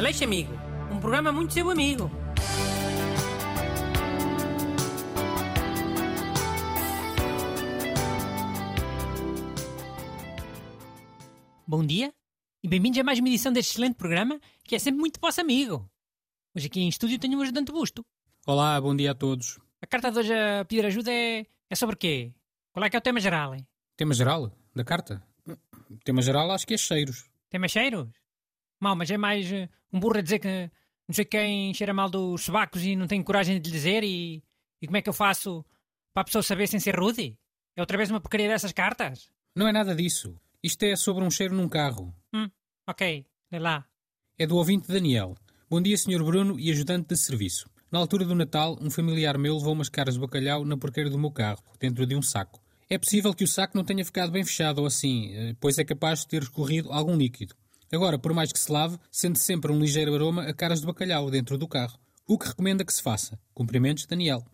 Aleixo Amigo, um programa muito seu amigo. Bom dia e bem-vindos a mais uma edição deste excelente programa que é sempre muito vosso amigo. Hoje aqui em estúdio tenho o ajudante Busto. Olá, bom dia a todos. A carta de hoje a pedir ajuda é, é sobre quê? Qual é que é o tema geral? Tema geral da carta? Tema geral acho que é cheiros. Tema cheiros? Mal, mas é mais eh, um burro a dizer que não sei quem cheira mal dos sobacos e não tenho coragem de lhe dizer e, e como é que eu faço para a pessoa saber sem ser rude? É outra vez uma porcaria dessas cartas? Não é nada disso. Isto é sobre um cheiro num carro. Hum, ok, lê lá. É do ouvinte Daniel. Bom dia, Sr. Bruno e ajudante de serviço. Na altura do Natal, um familiar meu levou umas caras de bacalhau na porqueira do meu carro, dentro de um saco. É possível que o saco não tenha ficado bem fechado ou assim, eh, pois é capaz de ter escorrido algum líquido. Agora, por mais que se lave, sente sempre um ligeiro aroma a caras de bacalhau dentro do carro. O que recomenda que se faça? Cumprimentos, Daniel.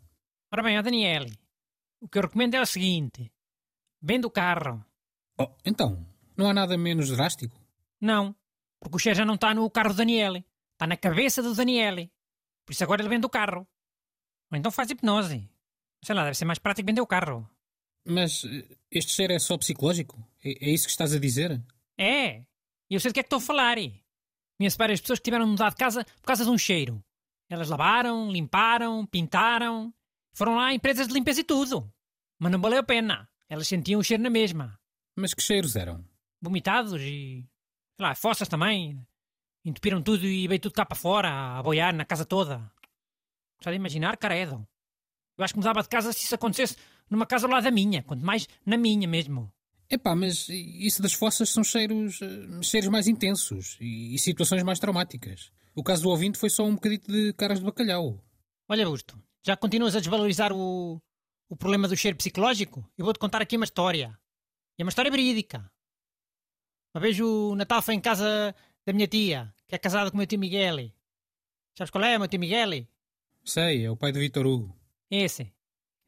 Ora bem, ó Daniele, o que eu recomendo é o seguinte: vende o carro. Oh, então, não há nada menos drástico? Não, porque o cheiro já não está no carro do Daniele, está na cabeça do Daniele. Por isso agora ele vende o carro. Ou então faz hipnose. Sei lá, deve ser mais prático vender o carro. Mas eh, este cheiro é só psicológico? É, é isso que estás a dizer? É, e eu sei do que é que estou a falar. Conheço várias pessoas que tiveram de mudar de casa por causa de um cheiro. Elas lavaram, limparam, pintaram. Foram lá empresas de limpeza e tudo. Mas não valeu a pena. Elas sentiam o cheiro na mesma. Mas que cheiros eram? Vomitados e. sei lá, fossas também. Entupiram tudo e veio tudo cá para fora, a boiar na casa toda. Só de imaginar, caredo. Eu acho que mudava de casa se isso acontecesse numa casa ao lado da minha, quanto mais na minha mesmo. Epá, mas isso das fossas são cheiros, eh, cheiros mais intensos e, e situações mais traumáticas. O caso do ouvinte foi só um bocadito de caras de bacalhau. Olha, Busto, já continuas a desvalorizar o, o problema do cheiro psicológico? Eu vou-te contar aqui uma história. E é uma história verídica. Uma vez o Natal foi em casa da minha tia, que é casada com o meu tio Miguel. Sabes qual é, o meu tio Miguel? Sei, é o pai do Vitor Hugo. Esse.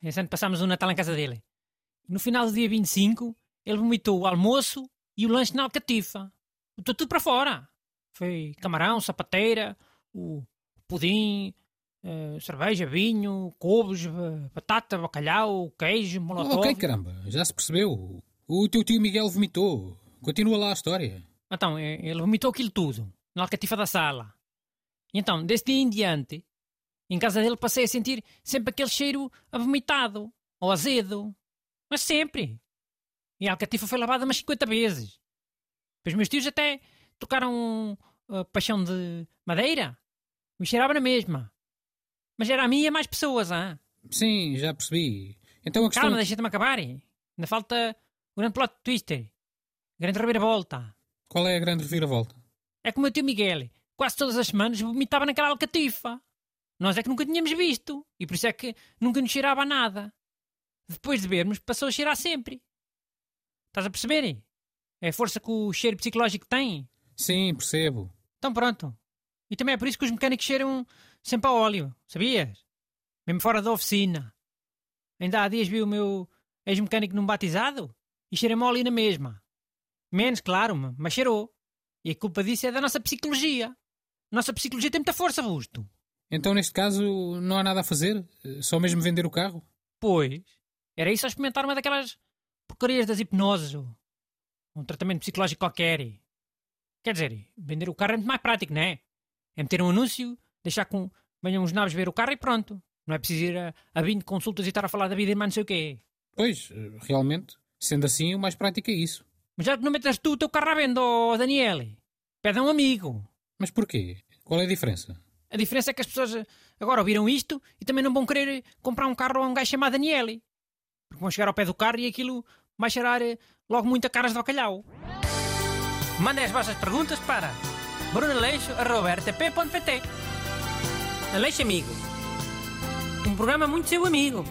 Esse ano passámos o Natal em casa dele. No final do dia 25, ele vomitou o almoço e o lanche na alcatifa. Botou tudo para fora. Foi camarão, sapateira, o pudim, eh, cerveja, vinho, couves, eh, batata, bacalhau, queijo, molotov. ok, caramba, já se percebeu. O teu tio Miguel vomitou. Continua lá a história. Então, eh, ele vomitou aquilo tudo, na alcatifa da sala. E então, desse dia em diante, em casa dele passei a sentir sempre aquele cheiro a vomitado, ou azedo. Mas sempre. E a alcatifa foi lavada umas 50 vezes. Depois meus tios até tocaram uh, paixão de madeira. Me cheirava na mesma. Mas era a minha mais pessoas, ah. Sim, já percebi. Então a questão... Calma, deixa-me acabar. Ainda falta o grande plot twister. Grande reviravolta. Qual é a grande reviravolta? É que o meu tio Miguel, quase todas as semanas, vomitava naquela alcatifa. Nós é que nunca tínhamos visto. E por isso é que nunca nos cheirava a nada. Depois de vermos, passou a cheirar sempre. Estás a perceber? É a força que o cheiro psicológico tem. Sim, percebo. Então pronto. E também é por isso que os mecânicos cheiram sempre a óleo, sabias? Mesmo fora da oficina. Ainda há dias vi o meu ex-mecânico num batizado e cheira-me óleo na mesma. Menos, claro, mas cheirou. E a culpa disso é da nossa psicologia. Nossa psicologia tem muita força, Busto. Então, neste caso, não há nada a fazer? Só mesmo vender o carro? Pois. Era isso a experimentar uma daquelas porcarias das hipnoses um tratamento psicológico qualquer. Quer dizer, vender o carro é muito mais prático, não é? É meter um anúncio, deixar com venham uns nabos ver o carro e pronto. Não é preciso ir a, a 20 consultas e estar a falar da vida e mais não sei o quê. Pois, realmente, sendo assim, o mais prático é isso. Mas já que não metas tu o teu carro à venda, oh Daniele, pede a um amigo. Mas porquê? Qual é a diferença? A diferença é que as pessoas agora ouviram isto e também não vão querer comprar um carro a um gajo chamado Daniele. Porque vão chegar ao pé do carro e aquilo vai cheirar eh, logo muito a caras de bacalhau. Mandem as vossas perguntas para brunaleixo.rtp.pt Aleixo Amigo. Um programa muito seu amigo.